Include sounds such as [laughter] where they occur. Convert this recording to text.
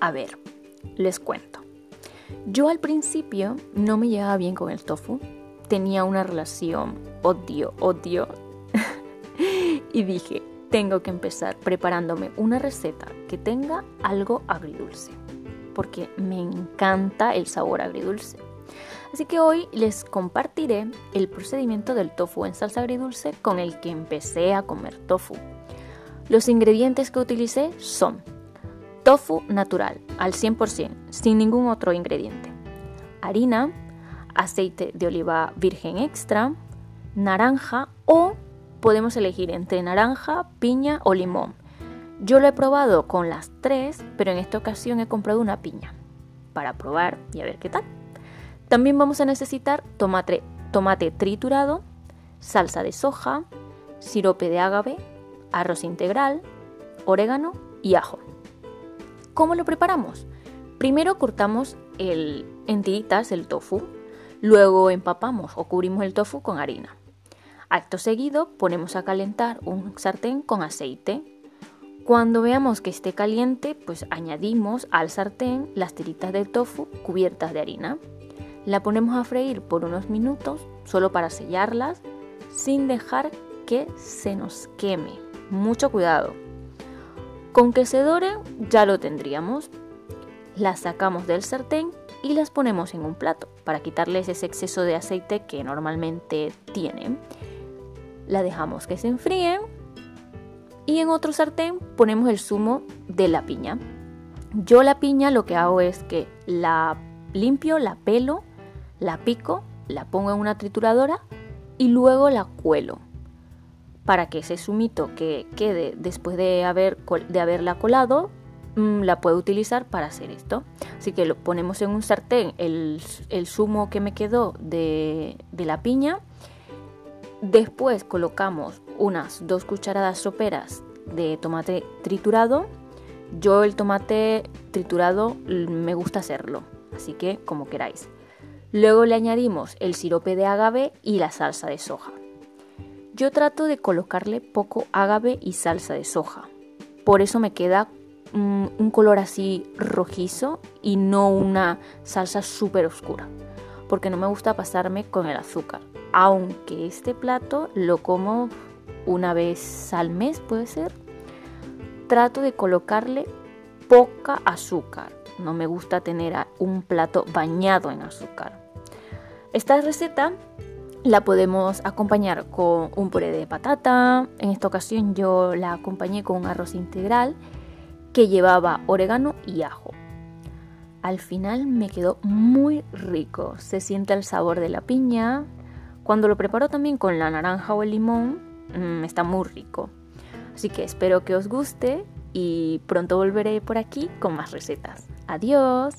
A ver, les cuento. Yo al principio no me llevaba bien con el tofu. Tenía una relación odio, odio. [laughs] y dije, tengo que empezar preparándome una receta que tenga algo agridulce. Porque me encanta el sabor agridulce. Así que hoy les compartiré el procedimiento del tofu en salsa agridulce con el que empecé a comer tofu. Los ingredientes que utilicé son tofu natural al 100%, sin ningún otro ingrediente, harina, aceite de oliva virgen extra, naranja o podemos elegir entre naranja, piña o limón. Yo lo he probado con las tres, pero en esta ocasión he comprado una piña para probar y a ver qué tal. También vamos a necesitar tomate, tomate triturado, salsa de soja, sirope de ágave, arroz integral, orégano y ajo. ¿Cómo lo preparamos? Primero cortamos el, en tiritas el tofu, luego empapamos o cubrimos el tofu con harina. Acto seguido ponemos a calentar un sartén con aceite. Cuando veamos que esté caliente, pues añadimos al sartén las tiritas del tofu cubiertas de harina. La ponemos a freír por unos minutos, solo para sellarlas, sin dejar que se nos queme. Mucho cuidado. Con que se doren ya lo tendríamos. Las sacamos del sartén y las ponemos en un plato para quitarles ese exceso de aceite que normalmente tienen. La dejamos que se enfríen y en otro sartén ponemos el zumo de la piña. Yo la piña lo que hago es que la limpio, la pelo la pico, la pongo en una trituradora y luego la cuelo para que ese zumito que quede después de, haber, de haberla colado mm, la puedo utilizar para hacer esto. Así que lo ponemos en un sartén el, el zumo que me quedó de, de, la piña. Después colocamos unas dos cucharadas soperas de tomate triturado. Yo el tomate triturado mm, me gusta hacerlo, así que como queráis. Luego le añadimos el sirope de agave y la salsa de soja. Yo trato de colocarle poco agave y salsa de soja. Por eso me queda mm, un color así rojizo y no una salsa súper oscura. Porque no me gusta pasarme con el azúcar. Aunque este plato lo como una vez al mes, puede ser. Trato de colocarle poca azúcar no me gusta tener un plato bañado en azúcar. Esta receta la podemos acompañar con un puré de patata. En esta ocasión yo la acompañé con un arroz integral que llevaba orégano y ajo. Al final me quedó muy rico. Se siente el sabor de la piña. Cuando lo preparo también con la naranja o el limón, mm, está muy rico. Así que espero que os guste y pronto volveré por aquí con más recetas. Adiós.